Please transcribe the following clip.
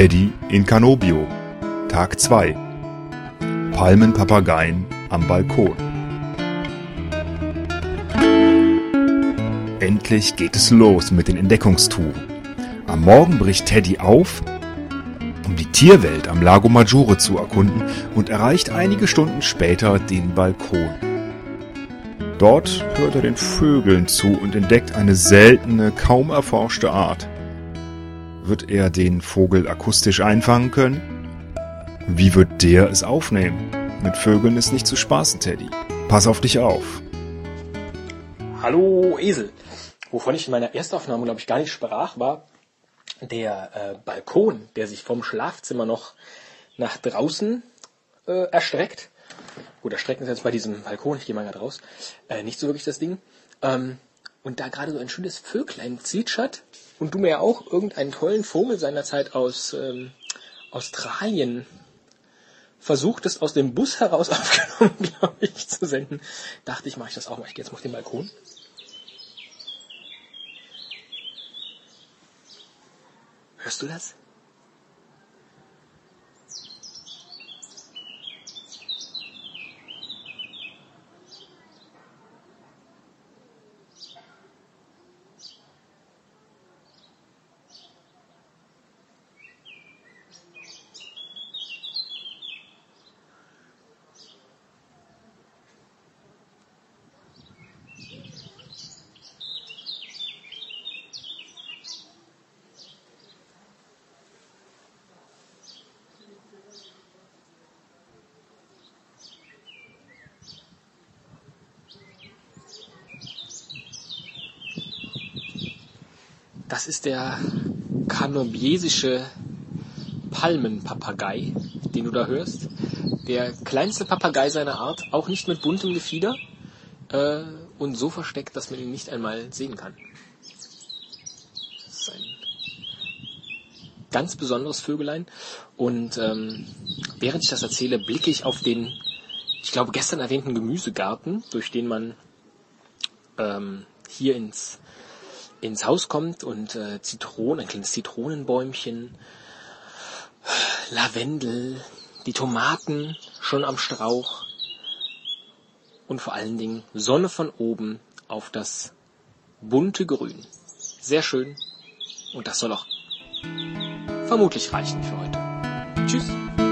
Teddy in Canobio. Tag 2. Palmenpapageien am Balkon. Endlich geht es los mit den Entdeckungstouren. Am Morgen bricht Teddy auf, um die Tierwelt am Lago Maggiore zu erkunden und erreicht einige Stunden später den Balkon. Dort hört er den Vögeln zu und entdeckt eine seltene, kaum erforschte Art. Wird er den Vogel akustisch einfangen können? Wie wird der es aufnehmen? Mit Vögeln ist nicht zu spaßen, Teddy. Pass auf dich auf. Hallo Esel. Wovon ich in meiner Erstaufnahme, glaube ich, gar nicht sprach, war der äh, Balkon, der sich vom Schlafzimmer noch nach draußen äh, erstreckt. Gut, erstrecken ist jetzt bei diesem Balkon, ich gehe mal gerade raus, äh, nicht so wirklich das Ding. Ähm, und da gerade so ein schönes Vöglein zwitschert und du mir auch irgendeinen tollen Vogel seinerzeit aus ähm, Australien versuchtest, aus dem Bus heraus aufgenommen, glaube ich, zu senden, dachte ich, mache ich das auch mal. Ich gehe jetzt mal auf den Balkon. Hörst du das? Das ist der kanobiesische Palmenpapagei, den du da hörst. Der kleinste Papagei seiner Art, auch nicht mit buntem Gefieder äh, und so versteckt, dass man ihn nicht einmal sehen kann. Das ist ein ganz besonderes Vögelein. Und ähm, während ich das erzähle, blicke ich auf den, ich glaube, gestern erwähnten Gemüsegarten, durch den man ähm, hier ins ins Haus kommt und äh, Zitronen, ein kleines Zitronenbäumchen, Lavendel, die Tomaten schon am Strauch und vor allen Dingen Sonne von oben auf das bunte Grün. Sehr schön und das soll auch vermutlich reichen für heute. Tschüss.